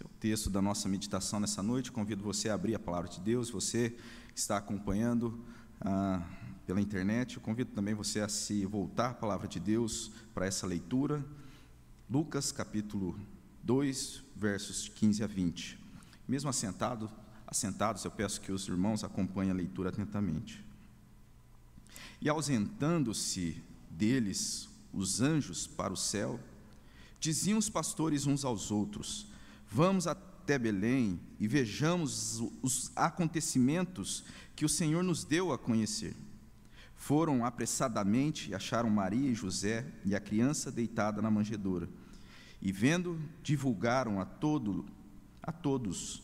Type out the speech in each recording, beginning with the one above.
Esse é o texto da nossa meditação nessa noite. Convido você a abrir a palavra de Deus. Você que está acompanhando ah, pela internet, eu convido também você a se voltar à palavra de Deus para essa leitura. Lucas capítulo 2, versos 15 a 20. Mesmo assentado, assentados, eu peço que os irmãos acompanhem a leitura atentamente. E ausentando-se deles os anjos para o céu, diziam os pastores uns aos outros: Vamos até Belém e vejamos os acontecimentos que o Senhor nos deu a conhecer. Foram apressadamente e acharam Maria e José e a criança deitada na manjedoura. E vendo, divulgaram a todo a todos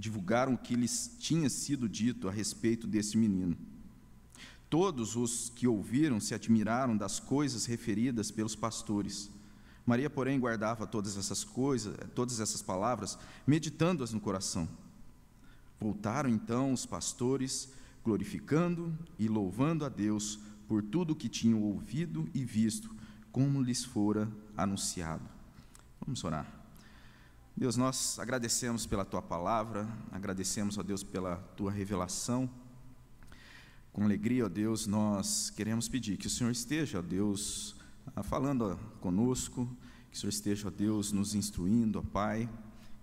divulgaram o que lhes tinha sido dito a respeito desse menino. Todos os que ouviram se admiraram das coisas referidas pelos pastores. Maria, porém, guardava todas essas coisas, todas essas palavras, meditando-as no coração. Voltaram então os pastores, glorificando e louvando a Deus por tudo o que tinham ouvido e visto, como lhes fora anunciado. Vamos orar. Deus, nós agradecemos pela tua palavra, agradecemos, ó Deus, pela tua revelação. Com alegria, ó Deus, nós queremos pedir que o Senhor esteja, ó Deus, falando conosco, que o Senhor esteja, ó Deus, nos instruindo, ó Pai,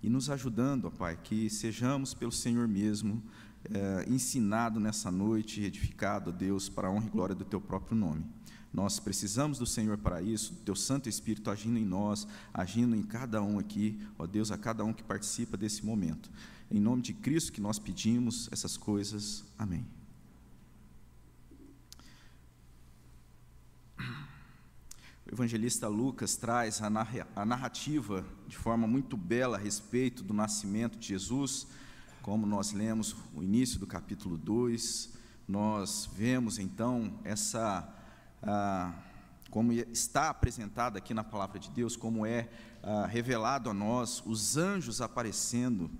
e nos ajudando, ó Pai, que sejamos pelo Senhor mesmo eh, ensinado nessa noite, edificado, ó Deus, para a honra e glória do Teu próprio nome. Nós precisamos do Senhor para isso, do Teu Santo Espírito agindo em nós, agindo em cada um aqui, ó Deus, a cada um que participa desse momento. Em nome de Cristo que nós pedimos essas coisas. Amém. O evangelista Lucas traz a narrativa de forma muito bela a respeito do nascimento de Jesus, como nós lemos o início do capítulo 2, nós vemos então essa, ah, como está apresentado aqui na palavra de Deus, como é ah, revelado a nós, os anjos aparecendo.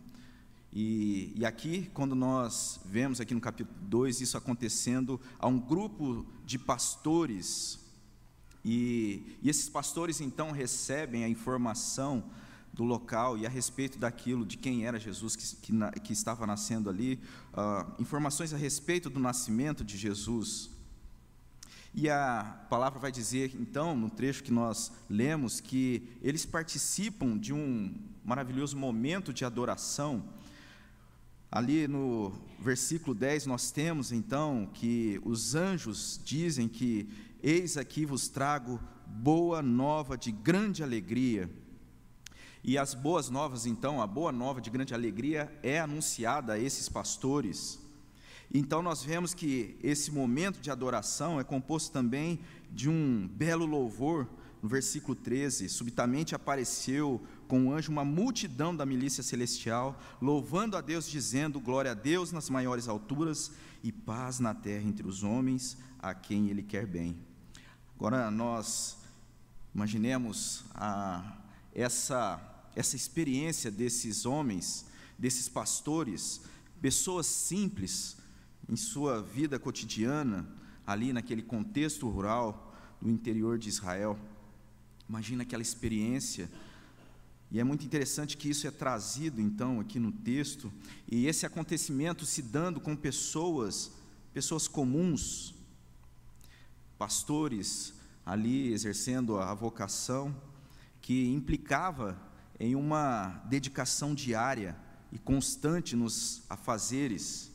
E, e aqui, quando nós vemos aqui no capítulo 2 isso acontecendo a um grupo de pastores, e, e, esses pastores então recebem a informação do local e a respeito daquilo, de quem era Jesus que, que, que estava nascendo ali, uh, informações a respeito do nascimento de Jesus. E a palavra vai dizer, então, no trecho que nós lemos, que eles participam de um maravilhoso momento de adoração. Ali no versículo 10, nós temos então que os anjos dizem que Eis aqui vos trago boa nova de grande alegria. E as boas novas, então, a boa nova de grande alegria é anunciada a esses pastores. Então, nós vemos que esse momento de adoração é composto também de um belo louvor. No versículo 13: Subitamente apareceu com o um anjo uma multidão da milícia celestial, louvando a Deus, dizendo: Glória a Deus nas maiores alturas e paz na terra entre os homens a quem Ele quer bem. Agora nós imaginemos a, essa, essa experiência desses homens, desses pastores, pessoas simples em sua vida cotidiana, ali naquele contexto rural do interior de Israel. Imagina aquela experiência. E é muito interessante que isso é trazido então aqui no texto, e esse acontecimento se dando com pessoas, pessoas comuns, pastores ali exercendo a vocação que implicava em uma dedicação diária e constante nos afazeres.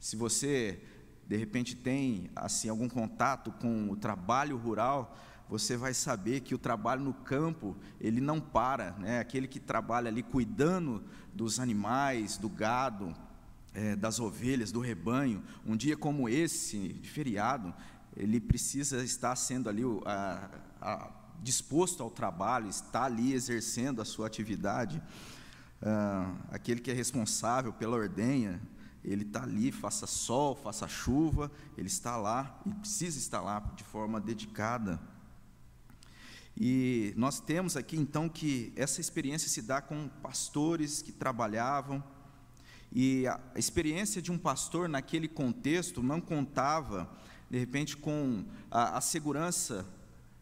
Se você de repente tem assim algum contato com o trabalho rural, você vai saber que o trabalho no campo ele não para, né? Aquele que trabalha ali cuidando dos animais, do gado, é, das ovelhas, do rebanho, um dia como esse, de feriado, ele precisa estar sendo ali a, a, disposto ao trabalho, está ali exercendo a sua atividade. Ah, aquele que é responsável pela ordenha, ele está ali, faça sol, faça chuva, ele está lá e precisa estar lá de forma dedicada. E nós temos aqui então que essa experiência se dá com pastores que trabalhavam, e a experiência de um pastor naquele contexto não contava, de repente, com a, a segurança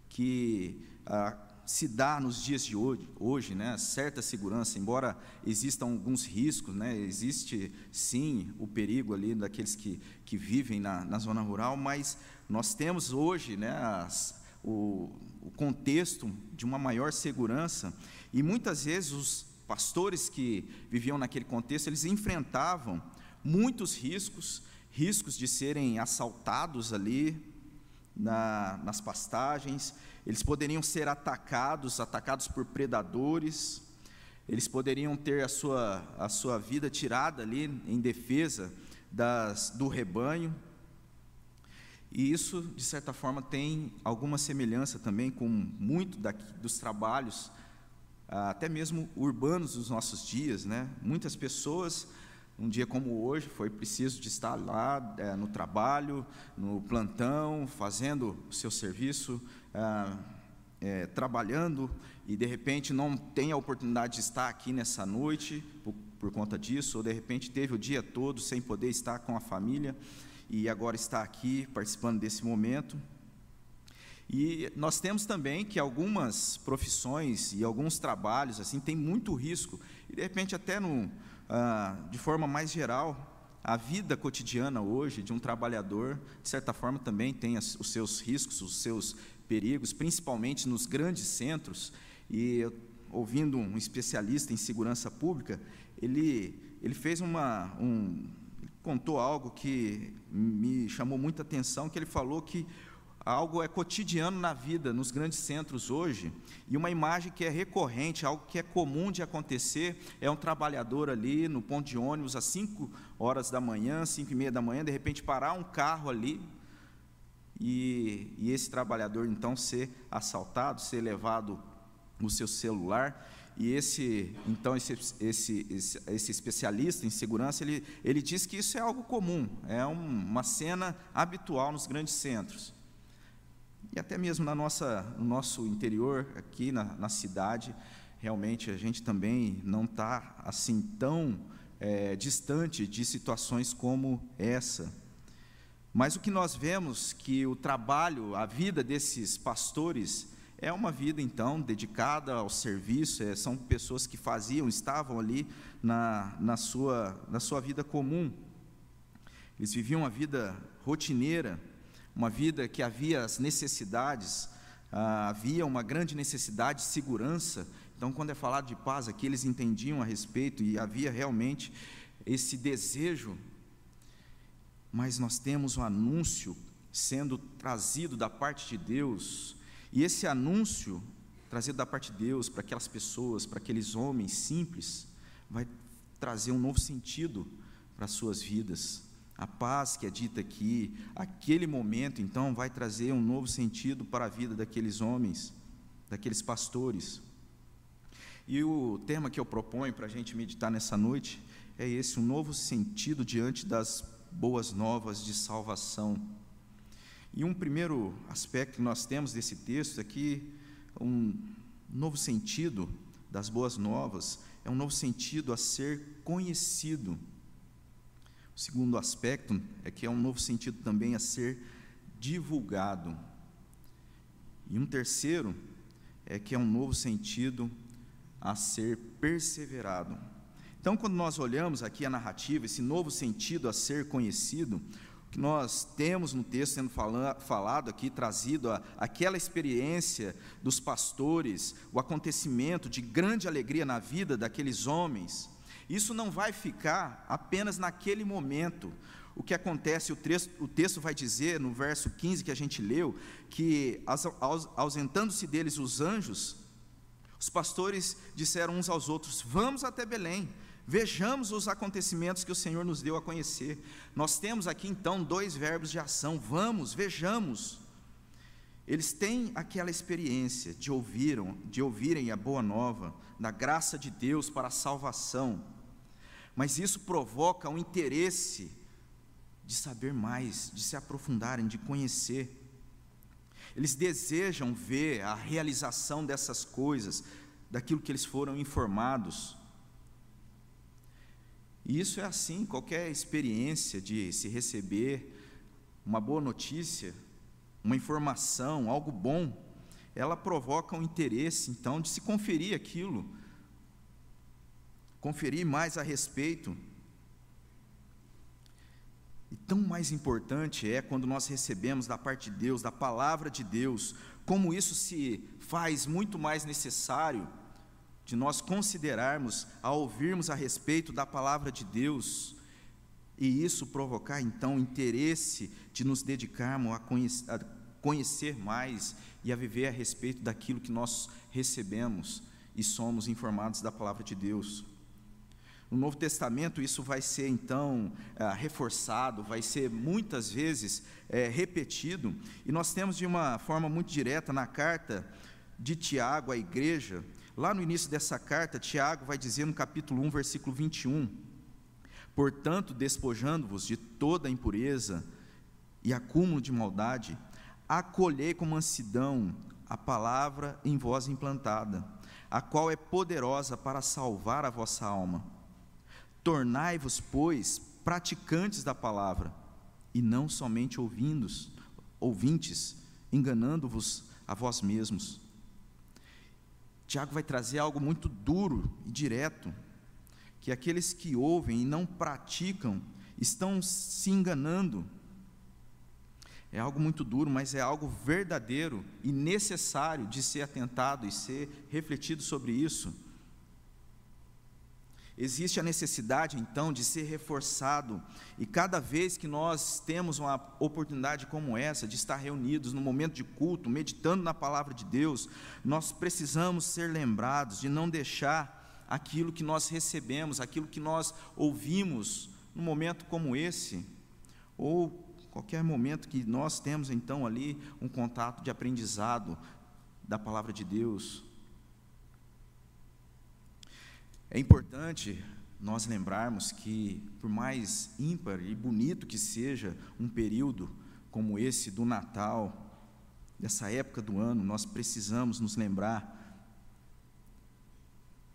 que a, se dá nos dias de hoje, hoje né, certa segurança, embora existam alguns riscos, né, existe sim o perigo ali daqueles que, que vivem na, na zona rural, mas nós temos hoje né, as, o, o contexto de uma maior segurança, e muitas vezes os pastores que viviam naquele contexto, eles enfrentavam muitos riscos, riscos de serem assaltados ali na, nas pastagens, eles poderiam ser atacados, atacados por predadores, eles poderiam ter a sua, a sua vida tirada ali em defesa das, do rebanho. E isso, de certa forma, tem alguma semelhança também com muito daqui, dos trabalhos, até mesmo urbanos dos nossos dias. Né? Muitas pessoas um dia como hoje, foi preciso de estar lá é, no trabalho, no plantão, fazendo o seu serviço, é, é, trabalhando, e de repente não tem a oportunidade de estar aqui nessa noite por, por, conta disso, ou de repente teve o dia todo sem poder estar com a família, e agora está aqui participando desse momento. E nós temos também que algumas profissões e alguns trabalhos assim têm muito risco, e de repente até no ah, de forma mais geral, a vida cotidiana hoje de um trabalhador, de certa forma, também tem os seus riscos, os seus perigos, principalmente nos grandes centros. E ouvindo um especialista em segurança pública, ele, ele fez uma. Um, contou algo que me chamou muita atenção, que ele falou que algo é cotidiano na vida, nos grandes centros hoje, e uma imagem que é recorrente, algo que é comum de acontecer, é um trabalhador ali no ponto de ônibus às 5 horas da manhã, 5 e meia da manhã, de repente parar um carro ali, e, e esse trabalhador então ser assaltado, ser levado no seu celular, e esse, então, esse, esse, esse, esse, especialista em segurança, ele, ele diz que isso é algo comum, é um, uma cena habitual nos grandes centros e até mesmo na nossa, no nosso interior, aqui na, na cidade, realmente a gente também não está assim tão é, distante de situações como essa. Mas o que nós vemos que o trabalho, a vida desses pastores é uma vida então dedicada ao serviço, é, são pessoas que faziam, estavam ali na, na, sua, na sua vida comum. Eles viviam uma vida rotineira, uma vida que havia as necessidades, ah, havia uma grande necessidade de segurança. Então, quando é falado de paz aqui, eles entendiam a respeito e havia realmente esse desejo. Mas nós temos um anúncio sendo trazido da parte de Deus, e esse anúncio trazido da parte de Deus para aquelas pessoas, para aqueles homens simples, vai trazer um novo sentido para as suas vidas. A paz que é dita aqui, aquele momento, então, vai trazer um novo sentido para a vida daqueles homens, daqueles pastores. E o tema que eu proponho para a gente meditar nessa noite é esse: um novo sentido diante das boas novas de salvação. E um primeiro aspecto que nós temos desse texto aqui, um novo sentido das boas novas, é um novo sentido a ser conhecido. O segundo aspecto é que é um novo sentido também a ser divulgado. E um terceiro é que é um novo sentido a ser perseverado. Então, quando nós olhamos aqui a narrativa, esse novo sentido a ser conhecido, o que nós temos no texto sendo falado aqui, trazido a, aquela experiência dos pastores, o acontecimento de grande alegria na vida daqueles homens, isso não vai ficar apenas naquele momento. O que acontece, o texto, o texto vai dizer no verso 15 que a gente leu, que ausentando-se deles os anjos, os pastores disseram uns aos outros: Vamos até Belém, vejamos os acontecimentos que o Senhor nos deu a conhecer. Nós temos aqui então dois verbos de ação: vamos, vejamos. Eles têm aquela experiência de ouviram, de ouvirem a boa nova da graça de Deus para a salvação mas isso provoca um interesse de saber mais, de se aprofundarem, de conhecer. Eles desejam ver a realização dessas coisas, daquilo que eles foram informados. E isso é assim, qualquer experiência de se receber uma boa notícia, uma informação, algo bom, ela provoca um interesse, então, de se conferir aquilo, conferir mais a respeito. E tão mais importante é quando nós recebemos da parte de Deus, da palavra de Deus, como isso se faz muito mais necessário de nós considerarmos, ao ouvirmos a respeito da palavra de Deus, e isso provocar então interesse de nos dedicarmos a conhecer, a conhecer mais e a viver a respeito daquilo que nós recebemos e somos informados da palavra de Deus. No Novo Testamento, isso vai ser então é, reforçado, vai ser muitas vezes é, repetido, e nós temos de uma forma muito direta na carta de Tiago à igreja, lá no início dessa carta, Tiago vai dizer no capítulo 1, versículo 21, Portanto, despojando-vos de toda impureza e acúmulo de maldade, acolhei com mansidão a palavra em vós implantada, a qual é poderosa para salvar a vossa alma. Tornai-vos, pois, praticantes da palavra, e não somente ouvindos, ouvintes, enganando-vos a vós mesmos. Tiago vai trazer algo muito duro e direto que aqueles que ouvem e não praticam estão se enganando. É algo muito duro, mas é algo verdadeiro e necessário de ser atentado e ser refletido sobre isso. Existe a necessidade, então, de ser reforçado, e cada vez que nós temos uma oportunidade como essa, de estar reunidos no momento de culto, meditando na palavra de Deus, nós precisamos ser lembrados de não deixar aquilo que nós recebemos, aquilo que nós ouvimos num momento como esse, ou qualquer momento que nós temos então ali um contato de aprendizado da palavra de Deus. É importante nós lembrarmos que, por mais ímpar e bonito que seja um período como esse do Natal, dessa época do ano, nós precisamos nos lembrar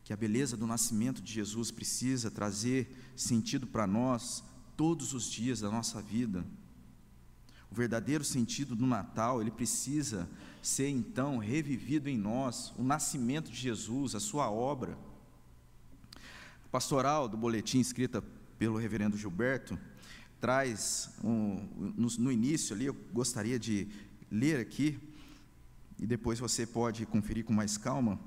que a beleza do nascimento de Jesus precisa trazer sentido para nós todos os dias da nossa vida. O verdadeiro sentido do Natal, ele precisa ser então revivido em nós, o nascimento de Jesus, a sua obra. Pastoral do boletim escrita pelo reverendo Gilberto traz um, no, no início ali, eu gostaria de ler aqui, e depois você pode conferir com mais calma.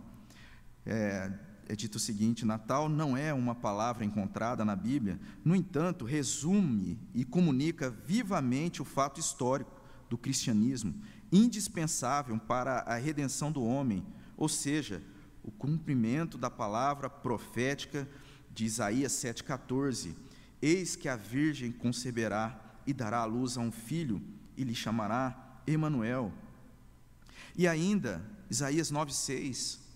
É, é dito o seguinte: Natal não é uma palavra encontrada na Bíblia, no entanto, resume e comunica vivamente o fato histórico do cristianismo, indispensável para a redenção do homem, ou seja, o cumprimento da palavra profética de Isaías 7,14: Eis que a Virgem conceberá e dará à luz a um filho, e lhe chamará Emanuel. E ainda, Isaías 9,6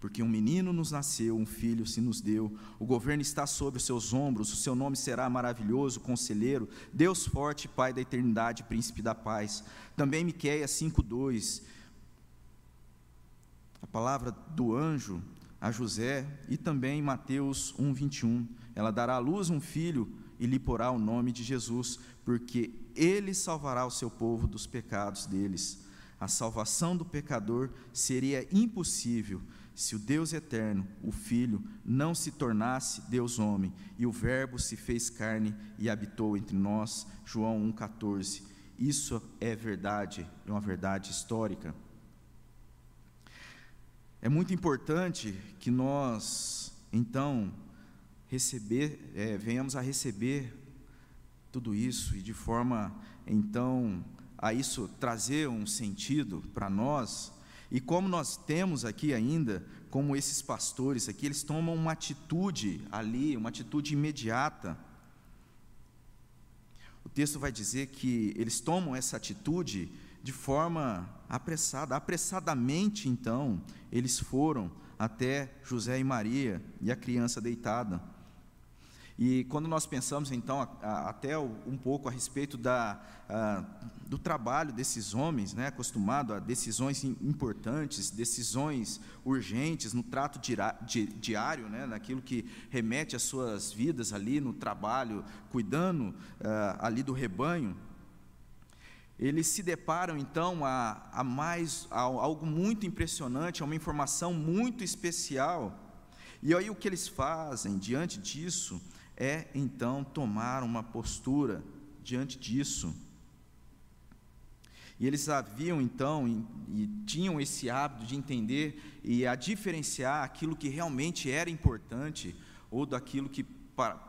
porque um menino nos nasceu, um filho se nos deu, o governo está sobre os seus ombros, o seu nome será maravilhoso, conselheiro, Deus forte, Pai da eternidade, príncipe da paz. Também Miqueias 5:2. A palavra do anjo a José e também Mateus 1:21. Ela dará à luz um filho e lhe porá o nome de Jesus, porque ele salvará o seu povo dos pecados deles. A salvação do pecador seria impossível se o Deus eterno, o Filho, não se tornasse Deus homem, e o Verbo se fez carne e habitou entre nós, João 1,14. Isso é verdade, é uma verdade histórica. É muito importante que nós, então, receber, é, venhamos a receber tudo isso e de forma, então, a isso trazer um sentido para nós, e como nós temos aqui ainda, como esses pastores aqui, eles tomam uma atitude ali, uma atitude imediata. O texto vai dizer que eles tomam essa atitude de forma apressada, apressadamente então, eles foram até José e Maria e a criança deitada. E quando nós pensamos, então, a, a, até um pouco a respeito da, a, do trabalho desses homens, né, acostumado a decisões importantes, decisões urgentes no trato diário, né, naquilo que remete às suas vidas ali no trabalho, cuidando ali do rebanho, eles se deparam então a, a mais a algo muito impressionante, a uma informação muito especial. E aí o que eles fazem diante disso é então tomar uma postura diante disso. E eles haviam então e, e tinham esse hábito de entender e a diferenciar aquilo que realmente era importante ou daquilo que é,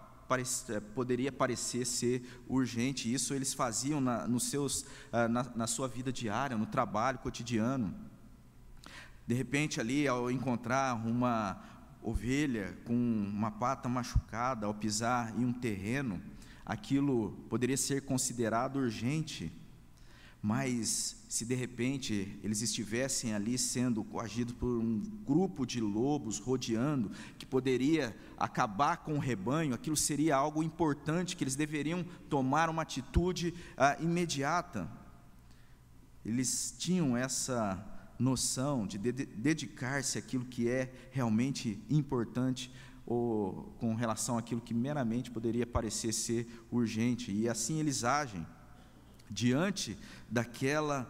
poderia parecer ser urgente. Isso eles faziam na, nos seus, ah, na, na sua vida diária, no trabalho cotidiano. De repente, ali, ao encontrar uma ovelha com uma pata machucada, ao pisar em um terreno, aquilo poderia ser considerado urgente. Mas se de repente eles estivessem ali sendo coagidos por um grupo de lobos rodeando, que poderia acabar com o rebanho, aquilo seria algo importante, que eles deveriam tomar uma atitude ah, imediata. Eles tinham essa noção de, de dedicar-se àquilo que é realmente importante ou com relação àquilo que meramente poderia parecer ser urgente, e assim eles agem diante daquela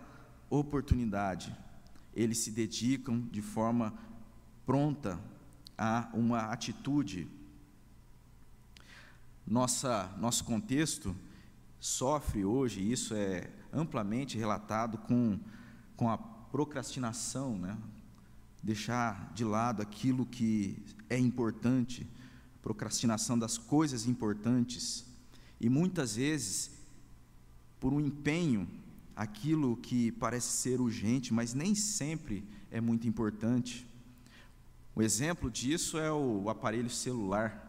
oportunidade, eles se dedicam de forma pronta a uma atitude. Nossa, nosso contexto sofre hoje, isso é amplamente relatado com, com a procrastinação, né? deixar de lado aquilo que é importante, procrastinação das coisas importantes. E muitas vezes por um empenho aquilo que parece ser urgente, mas nem sempre é muito importante. O exemplo disso é o aparelho celular.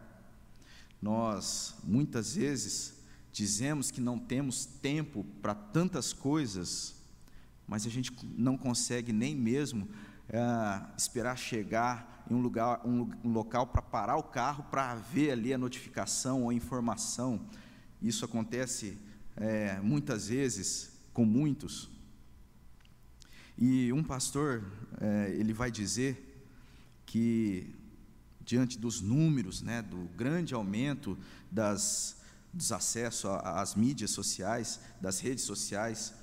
Nós, muitas vezes, dizemos que não temos tempo para tantas coisas, mas a gente não consegue nem mesmo é, esperar chegar em um, lugar, um, um local para parar o carro para ver ali a notificação ou a informação. Isso acontece é, muitas vezes com muitos. E um pastor, é, ele vai dizer que, diante dos números, né, do grande aumento das, dos acessos às mídias sociais, das redes sociais,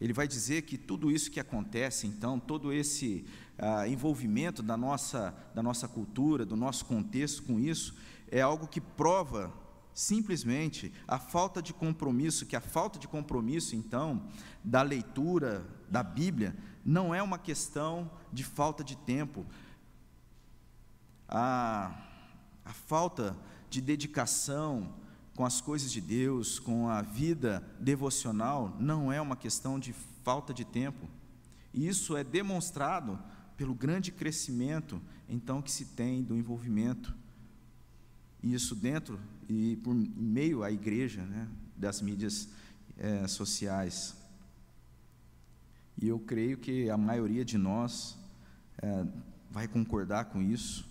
ele vai dizer que tudo isso que acontece, então, todo esse ah, envolvimento da nossa, da nossa cultura, do nosso contexto com isso, é algo que prova simplesmente a falta de compromisso, que a falta de compromisso, então, da leitura da Bíblia, não é uma questão de falta de tempo. A, a falta de dedicação com as coisas de Deus, com a vida devocional, não é uma questão de falta de tempo. E isso é demonstrado pelo grande crescimento, então, que se tem do envolvimento isso dentro e por meio à igreja, né, das mídias é, sociais. E eu creio que a maioria de nós é, vai concordar com isso.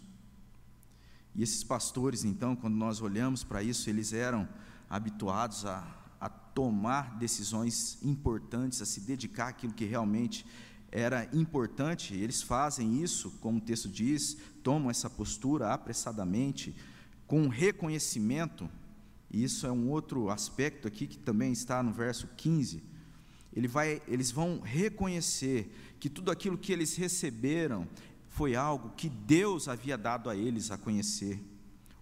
E esses pastores, então, quando nós olhamos para isso, eles eram habituados a, a tomar decisões importantes, a se dedicar àquilo que realmente era importante. Eles fazem isso, como o texto diz, tomam essa postura apressadamente, com reconhecimento, e isso é um outro aspecto aqui que também está no verso 15. Ele vai, eles vão reconhecer que tudo aquilo que eles receberam foi algo que Deus havia dado a eles a conhecer.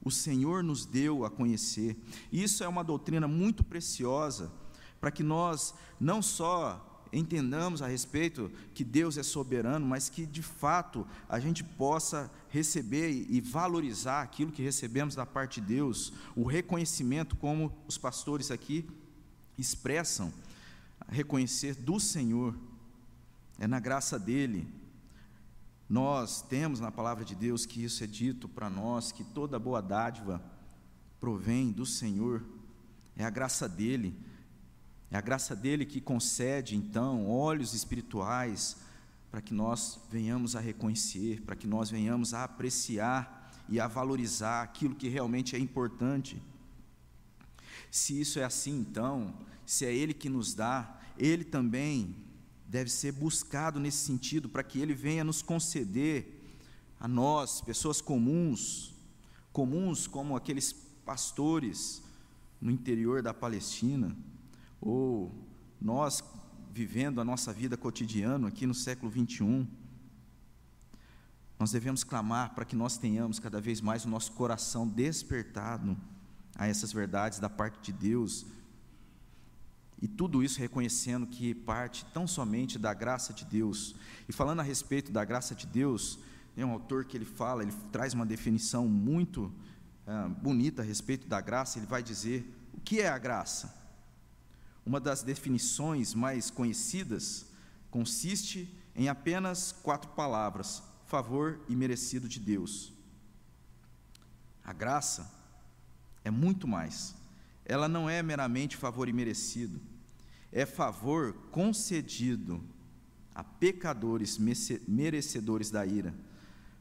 O Senhor nos deu a conhecer. Isso é uma doutrina muito preciosa para que nós não só entendamos a respeito que Deus é soberano, mas que de fato a gente possa receber e valorizar aquilo que recebemos da parte de Deus, o reconhecimento, como os pastores aqui expressam, reconhecer do Senhor, é na graça dEle. Nós temos na palavra de Deus que isso é dito para nós, que toda boa dádiva provém do Senhor, é a graça dEle é a graça dele que concede, então, olhos espirituais para que nós venhamos a reconhecer, para que nós venhamos a apreciar e a valorizar aquilo que realmente é importante. Se isso é assim, então, se é Ele que nos dá, Ele também deve ser buscado nesse sentido, para que Ele venha nos conceder a nós, pessoas comuns, comuns como aqueles pastores no interior da Palestina, ou nós vivendo a nossa vida cotidiana aqui no século 21, nós devemos clamar para que nós tenhamos cada vez mais o nosso coração despertado a essas verdades da parte de Deus. E tudo isso reconhecendo que parte tão somente da graça de Deus. E falando a respeito da graça de Deus, tem um autor que ele fala, ele traz uma definição muito ah, bonita a respeito da graça. Ele vai dizer: o que é a graça? Uma das definições mais conhecidas consiste em apenas quatro palavras: favor e merecido de Deus. A graça é muito mais. Ela não é meramente favor e merecido, é favor concedido a pecadores merecedores da ira.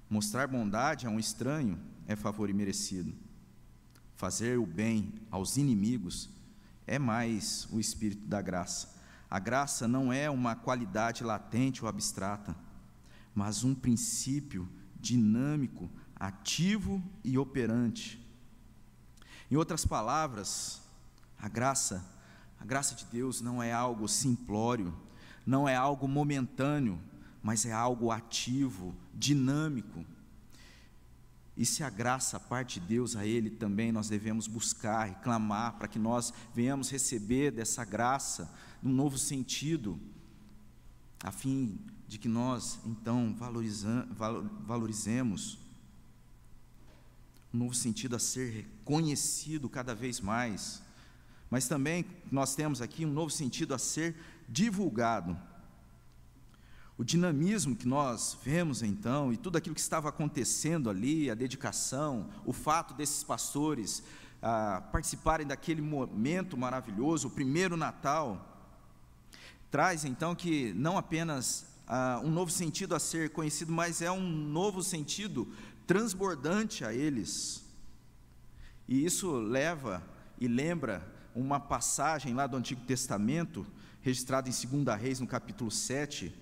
Mostrar bondade a um estranho é favor e merecido. Fazer o bem aos inimigos é mais o espírito da graça. A graça não é uma qualidade latente ou abstrata mas um princípio dinâmico, ativo e operante. Em outras palavras, a graça, a graça de Deus não é algo simplório, não é algo momentâneo, mas é algo ativo, dinâmico. E se a graça parte de Deus a Ele também, nós devemos buscar e clamar para que nós venhamos receber dessa graça num novo sentido, a fim de que nós, então, valorizemos um novo sentido a ser reconhecido cada vez mais, mas também nós temos aqui um novo sentido a ser divulgado. O dinamismo que nós vemos então, e tudo aquilo que estava acontecendo ali, a dedicação, o fato desses pastores ah, participarem daquele momento maravilhoso, o primeiro Natal, traz então que não apenas uh, um novo sentido a ser conhecido, mas é um novo sentido transbordante a eles. E isso leva e lembra uma passagem lá do Antigo Testamento, registrada em 2 Reis, no capítulo 7,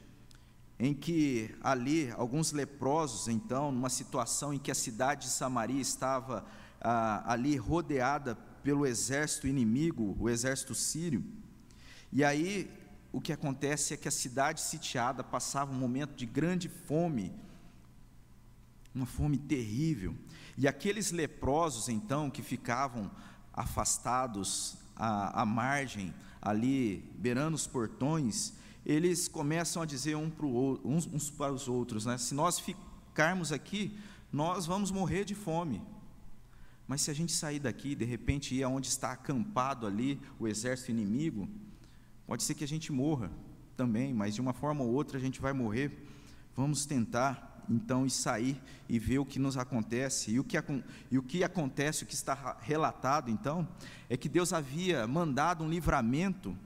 em que ali alguns leprosos, então, numa situação em que a cidade de Samaria estava ah, ali rodeada pelo exército inimigo, o exército sírio, e aí o que acontece é que a cidade sitiada passava um momento de grande fome, uma fome terrível. E aqueles leprosos, então, que ficavam afastados à, à margem, ali beirando os portões, eles começam a dizer um uns, uns para os outros: né? se nós ficarmos aqui, nós vamos morrer de fome. Mas se a gente sair daqui, de repente ir aonde está acampado ali o exército inimigo, Pode ser que a gente morra também, mas de uma forma ou outra a gente vai morrer. Vamos tentar então e sair e ver o que nos acontece. E o que, e o que acontece, o que está relatado então, é que Deus havia mandado um livramento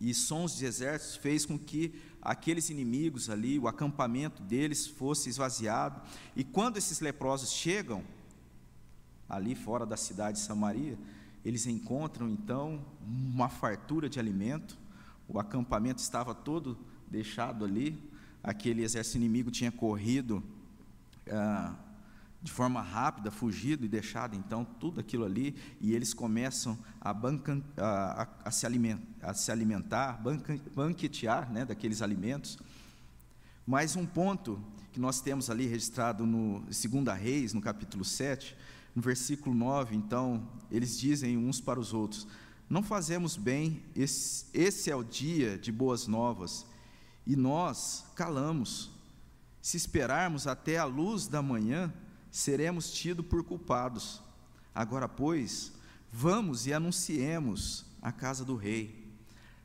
e sons de exércitos fez com que aqueles inimigos ali, o acampamento deles fosse esvaziado. E quando esses leprosos chegam ali fora da cidade de Samaria, eles encontram então uma fartura de alimento, o acampamento estava todo deixado ali, aquele exército inimigo tinha corrido ah, de forma rápida, fugido e deixado então tudo aquilo ali, e eles começam a, banca, a, a, a se, alimentar, a se alimentar banquetear né, daqueles alimentos. Mais um ponto que nós temos ali registrado no 2 Reis, no capítulo 7, no versículo 9, então, eles dizem uns para os outros: Não fazemos bem, esse, esse é o dia de boas novas, e nós calamos. Se esperarmos até a luz da manhã, seremos tidos por culpados. Agora, pois, vamos e anunciemos a casa do rei.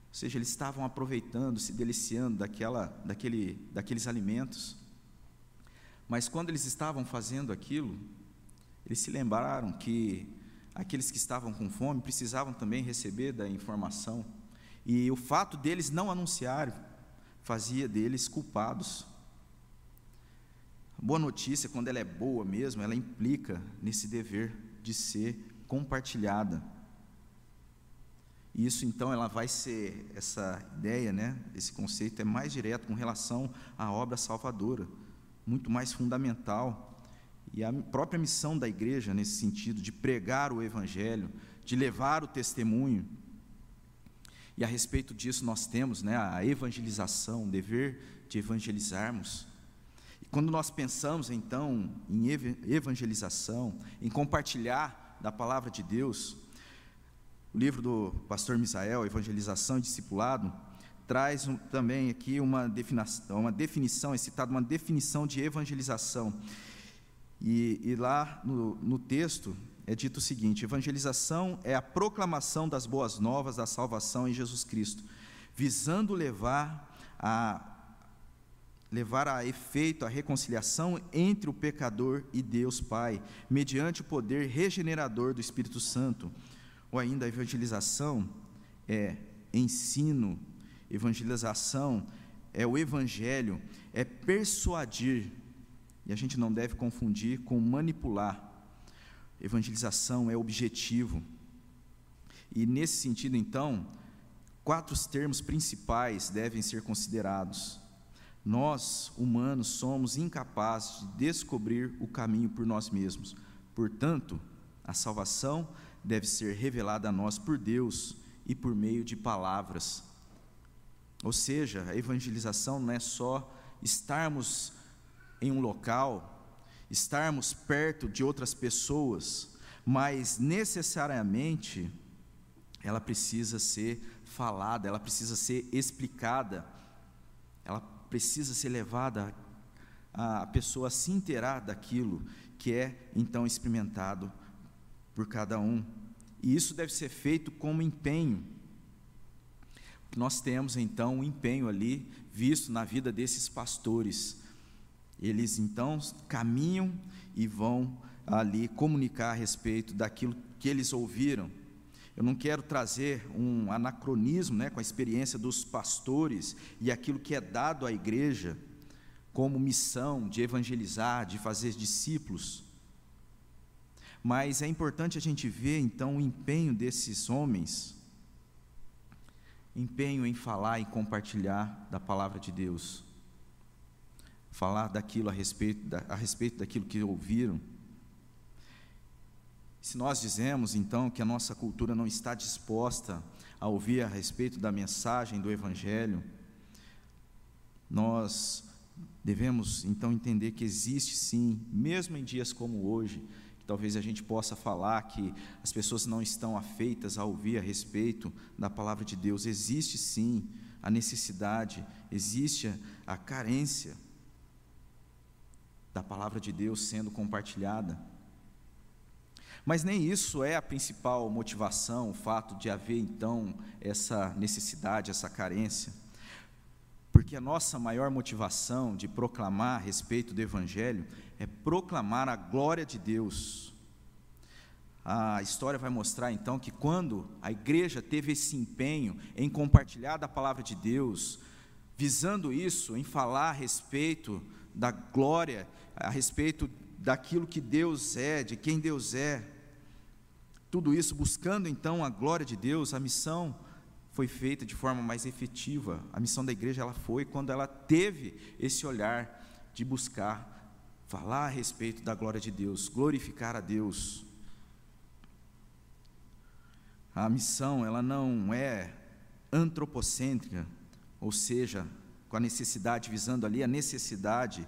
Ou seja, eles estavam aproveitando, se deliciando daquela, daquele, daqueles alimentos. Mas quando eles estavam fazendo aquilo, eles se lembraram que aqueles que estavam com fome precisavam também receber da informação. E o fato deles não anunciarem fazia deles culpados. Boa notícia, quando ela é boa mesmo, ela implica nesse dever de ser compartilhada. E isso então ela vai ser essa ideia, né? Esse conceito é mais direto com relação à obra salvadora, muito mais fundamental e a própria missão da igreja, nesse sentido, de pregar o Evangelho, de levar o testemunho. E a respeito disso nós temos né, a evangelização, o dever de evangelizarmos. Quando nós pensamos então em evangelização, em compartilhar da palavra de Deus, o livro do pastor Misael, Evangelização e Discipulado, traz um, também aqui uma definição, uma definição, é citado uma definição de evangelização. E, e lá no, no texto é dito o seguinte: evangelização é a proclamação das boas novas da salvação em Jesus Cristo, visando levar a levar a efeito a reconciliação entre o pecador e Deus Pai, mediante o poder regenerador do Espírito Santo. Ou ainda a evangelização é ensino, evangelização é o evangelho, é persuadir. E a gente não deve confundir com manipular. Evangelização é objetivo. E nesse sentido, então, quatro termos principais devem ser considerados. Nós, humanos, somos incapazes de descobrir o caminho por nós mesmos. Portanto, a salvação deve ser revelada a nós por Deus e por meio de palavras. Ou seja, a evangelização não é só estarmos em um local estarmos perto de outras pessoas, mas necessariamente ela precisa ser falada, ela precisa ser explicada, ela precisa ser levada a pessoa a se inteirar daquilo que é então experimentado por cada um. E isso deve ser feito com empenho. Nós temos então um empenho ali visto na vida desses pastores eles então caminham e vão ali comunicar a respeito daquilo que eles ouviram. Eu não quero trazer um anacronismo né, com a experiência dos pastores e aquilo que é dado à igreja como missão de evangelizar, de fazer discípulos. Mas é importante a gente ver então o empenho desses homens, empenho em falar e compartilhar da palavra de Deus falar daquilo a respeito, da, a respeito daquilo que ouviram. Se nós dizemos então que a nossa cultura não está disposta a ouvir a respeito da mensagem do Evangelho, nós devemos então entender que existe sim, mesmo em dias como hoje, que talvez a gente possa falar que as pessoas não estão afeitas a ouvir a respeito da palavra de Deus, existe sim a necessidade, existe a carência da palavra de Deus sendo compartilhada. Mas nem isso é a principal motivação, o fato de haver então essa necessidade, essa carência. Porque a nossa maior motivação de proclamar a respeito do Evangelho é proclamar a glória de Deus. A história vai mostrar então que quando a igreja teve esse empenho em compartilhar da palavra de Deus, visando isso, em falar a respeito da glória, a respeito daquilo que Deus é, de quem Deus é. Tudo isso buscando então a glória de Deus, a missão foi feita de forma mais efetiva. A missão da igreja ela foi quando ela teve esse olhar de buscar falar a respeito da glória de Deus, glorificar a Deus. A missão ela não é antropocêntrica, ou seja, com a necessidade, visando ali a necessidade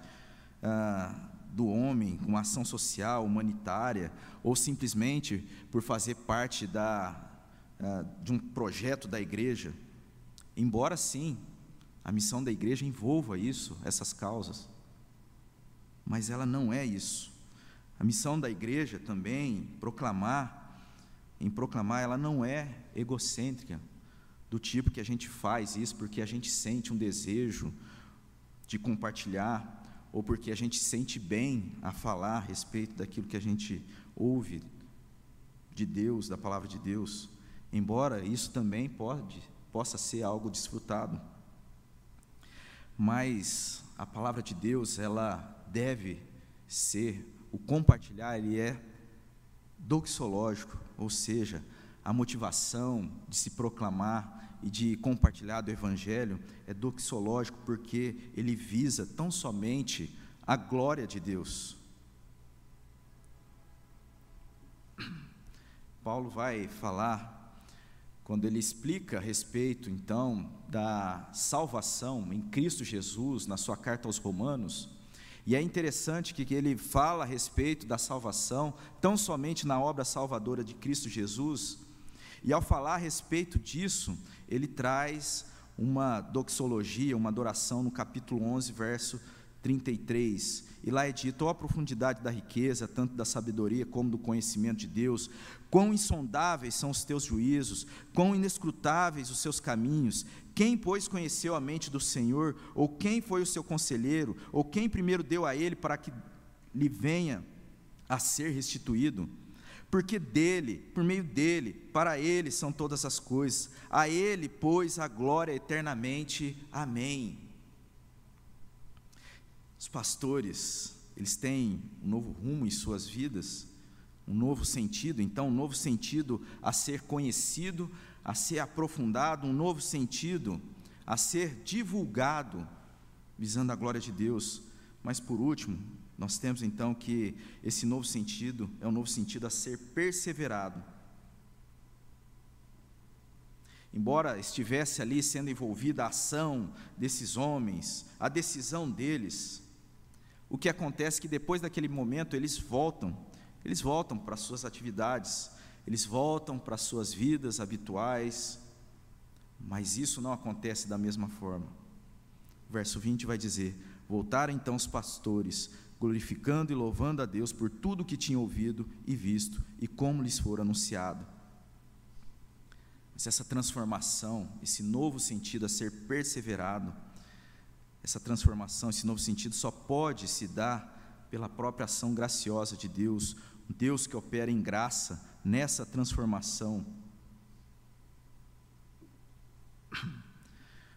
ah, do homem, uma ação social, humanitária, ou simplesmente por fazer parte da, ah, de um projeto da igreja. Embora sim, a missão da igreja envolva isso, essas causas, mas ela não é isso. A missão da igreja também, proclamar, em proclamar, ela não é egocêntrica, do tipo que a gente faz isso porque a gente sente um desejo de compartilhar, ou porque a gente sente bem a falar a respeito daquilo que a gente ouve de Deus, da palavra de Deus, embora isso também pode, possa ser algo desfrutado. Mas a palavra de Deus, ela deve ser, o compartilhar, ele é doxológico, ou seja, a motivação de se proclamar e de compartilhar do Evangelho é doxológico porque ele visa tão somente a glória de Deus. Paulo vai falar quando ele explica a respeito, então, da salvação em Cristo Jesus, na sua carta aos Romanos, e é interessante que ele fala a respeito da salvação, tão somente na obra salvadora de Cristo Jesus, e ao falar a respeito disso, ele traz uma doxologia, uma adoração no capítulo 11, verso 33. E lá é dito: ó a profundidade da riqueza, tanto da sabedoria como do conhecimento de Deus, quão insondáveis são os teus juízos, quão inescrutáveis os seus caminhos. Quem, pois, conheceu a mente do Senhor, ou quem foi o seu conselheiro, ou quem primeiro deu a ele para que lhe venha a ser restituído? Porque dele, por meio dele, para ele são todas as coisas, a ele, pois, a glória eternamente. Amém. Os pastores, eles têm um novo rumo em suas vidas, um novo sentido, então, um novo sentido a ser conhecido, a ser aprofundado, um novo sentido a ser divulgado, visando a glória de Deus. Mas, por último, nós temos então que esse novo sentido é um novo sentido a ser perseverado. Embora estivesse ali sendo envolvida a ação desses homens, a decisão deles, o que acontece é que depois daquele momento eles voltam, eles voltam para suas atividades, eles voltam para suas vidas habituais, mas isso não acontece da mesma forma. O verso 20 vai dizer: Voltaram então os pastores, glorificando e louvando a Deus por tudo o que tinham ouvido e visto e como lhes for anunciado. Mas essa transformação, esse novo sentido a ser perseverado, essa transformação, esse novo sentido só pode se dar pela própria ação graciosa de Deus, um Deus que opera em graça nessa transformação.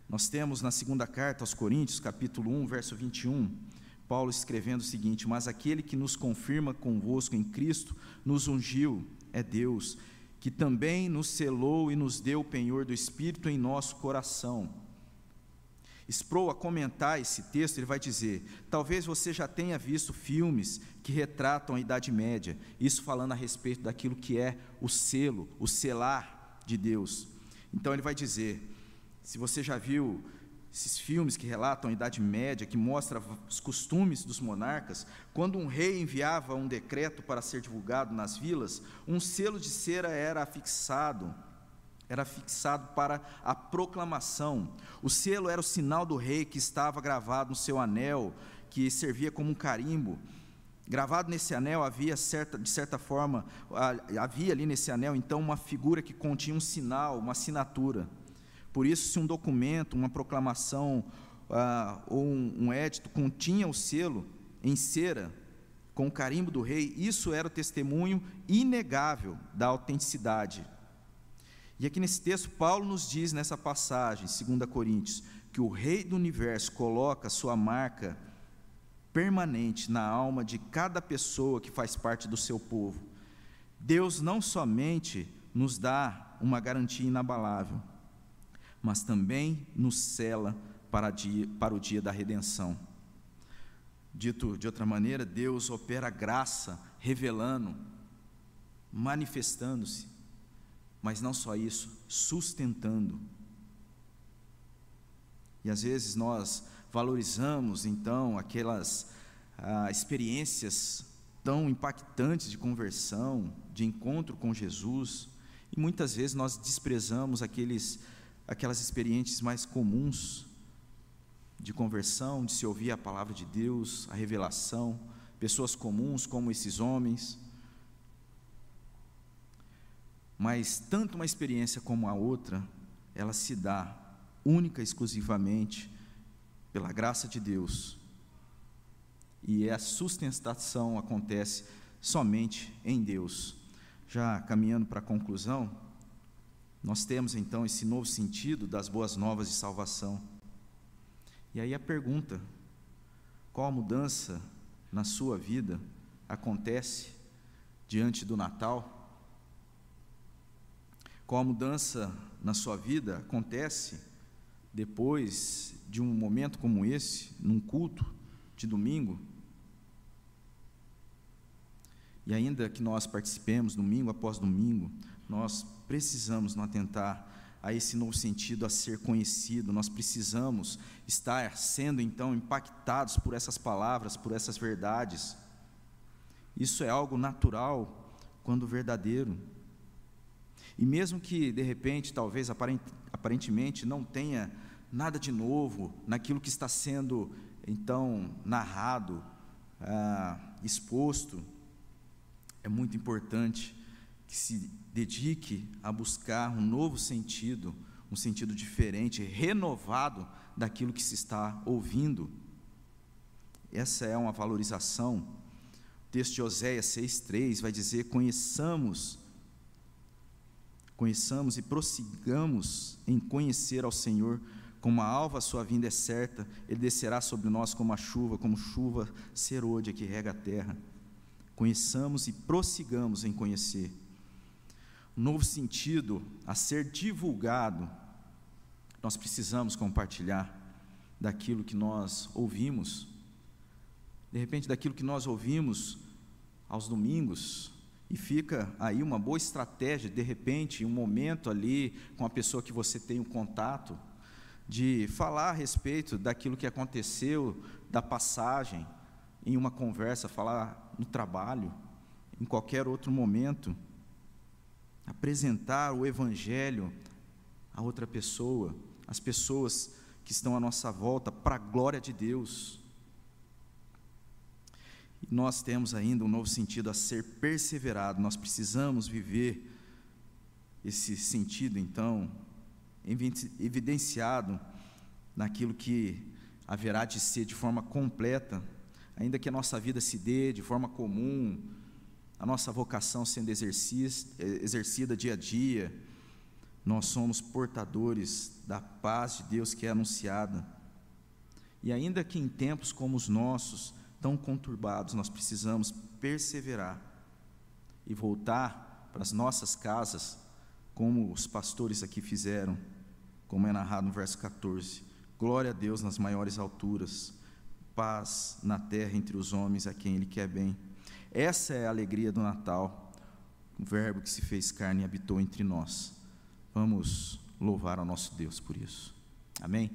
Nós temos na segunda carta aos Coríntios, capítulo 1, verso 21, Paulo escrevendo o seguinte: Mas aquele que nos confirma convosco em Cristo, nos ungiu, é Deus, que também nos selou e nos deu o penhor do Espírito em nosso coração. Sproul, a comentar esse texto, ele vai dizer: talvez você já tenha visto filmes que retratam a Idade Média, isso falando a respeito daquilo que é o selo, o selar de Deus. Então ele vai dizer: se você já viu esses filmes que relatam a Idade Média, que mostram os costumes dos monarcas, quando um rei enviava um decreto para ser divulgado nas vilas, um selo de cera era afixado era fixado para a proclamação. O selo era o sinal do rei que estava gravado no seu anel, que servia como um carimbo. Gravado nesse anel havia certa, de certa forma, havia ali nesse anel então uma figura que continha um sinal, uma assinatura. Por isso, se um documento, uma proclamação uh, ou um, um édito continha o selo em cera com o carimbo do rei, isso era o testemunho inegável da autenticidade e aqui nesse texto, Paulo nos diz nessa passagem, 2 Coríntios, que o Rei do universo coloca sua marca permanente na alma de cada pessoa que faz parte do seu povo. Deus não somente nos dá uma garantia inabalável, mas também nos cela para, dia, para o dia da redenção. Dito de outra maneira, Deus opera graça, revelando, manifestando-se mas não só isso, sustentando. E às vezes nós valorizamos então aquelas ah, experiências tão impactantes de conversão, de encontro com Jesus, e muitas vezes nós desprezamos aqueles, aquelas experiências mais comuns de conversão, de se ouvir a palavra de Deus, a revelação, pessoas comuns como esses homens. Mas tanto uma experiência como a outra, ela se dá única e exclusivamente pela graça de Deus. E a sustentação acontece somente em Deus. Já caminhando para a conclusão, nós temos então esse novo sentido das boas novas de salvação. E aí a pergunta: qual a mudança na sua vida acontece diante do Natal? Qual a mudança na sua vida acontece depois de um momento como esse, num culto de domingo? E ainda que nós participemos domingo após domingo, nós precisamos não atentar a esse novo sentido a ser conhecido, nós precisamos estar sendo então impactados por essas palavras, por essas verdades. Isso é algo natural quando verdadeiro. E mesmo que de repente, talvez aparentemente não tenha nada de novo naquilo que está sendo então narrado, ah, exposto, é muito importante que se dedique a buscar um novo sentido, um sentido diferente, renovado daquilo que se está ouvindo. Essa é uma valorização. O texto de Oséias 6,3 vai dizer: Conheçamos, conheçamos e prossigamos em conhecer ao Senhor como a alva a sua vinda é certa, ele descerá sobre nós como a chuva, como chuva serôdia que rega a terra. Conheçamos e prossigamos em conhecer. Novo sentido a ser divulgado, nós precisamos compartilhar daquilo que nós ouvimos. De repente, daquilo que nós ouvimos aos domingos, e fica aí uma boa estratégia, de repente, um momento ali com a pessoa que você tem um contato, de falar a respeito daquilo que aconteceu, da passagem, em uma conversa, falar no trabalho, em qualquer outro momento, apresentar o Evangelho a outra pessoa, as pessoas que estão à nossa volta, para a glória de Deus. E nós temos ainda um novo sentido a ser perseverado, nós precisamos viver esse sentido, então, evidenciado naquilo que haverá de ser de forma completa, ainda que a nossa vida se dê de forma comum, a nossa vocação sendo exercida dia a dia, nós somos portadores da paz de Deus que é anunciada. E ainda que em tempos como os nossos, tão conturbados, nós precisamos perseverar e voltar para as nossas casas, como os pastores aqui fizeram como é narrado no verso 14. Glória a Deus nas maiores alturas, paz na terra entre os homens a quem Ele quer bem. Essa é a alegria do Natal, o Verbo que se fez carne e habitou entre nós. Vamos louvar ao nosso Deus por isso. Amém?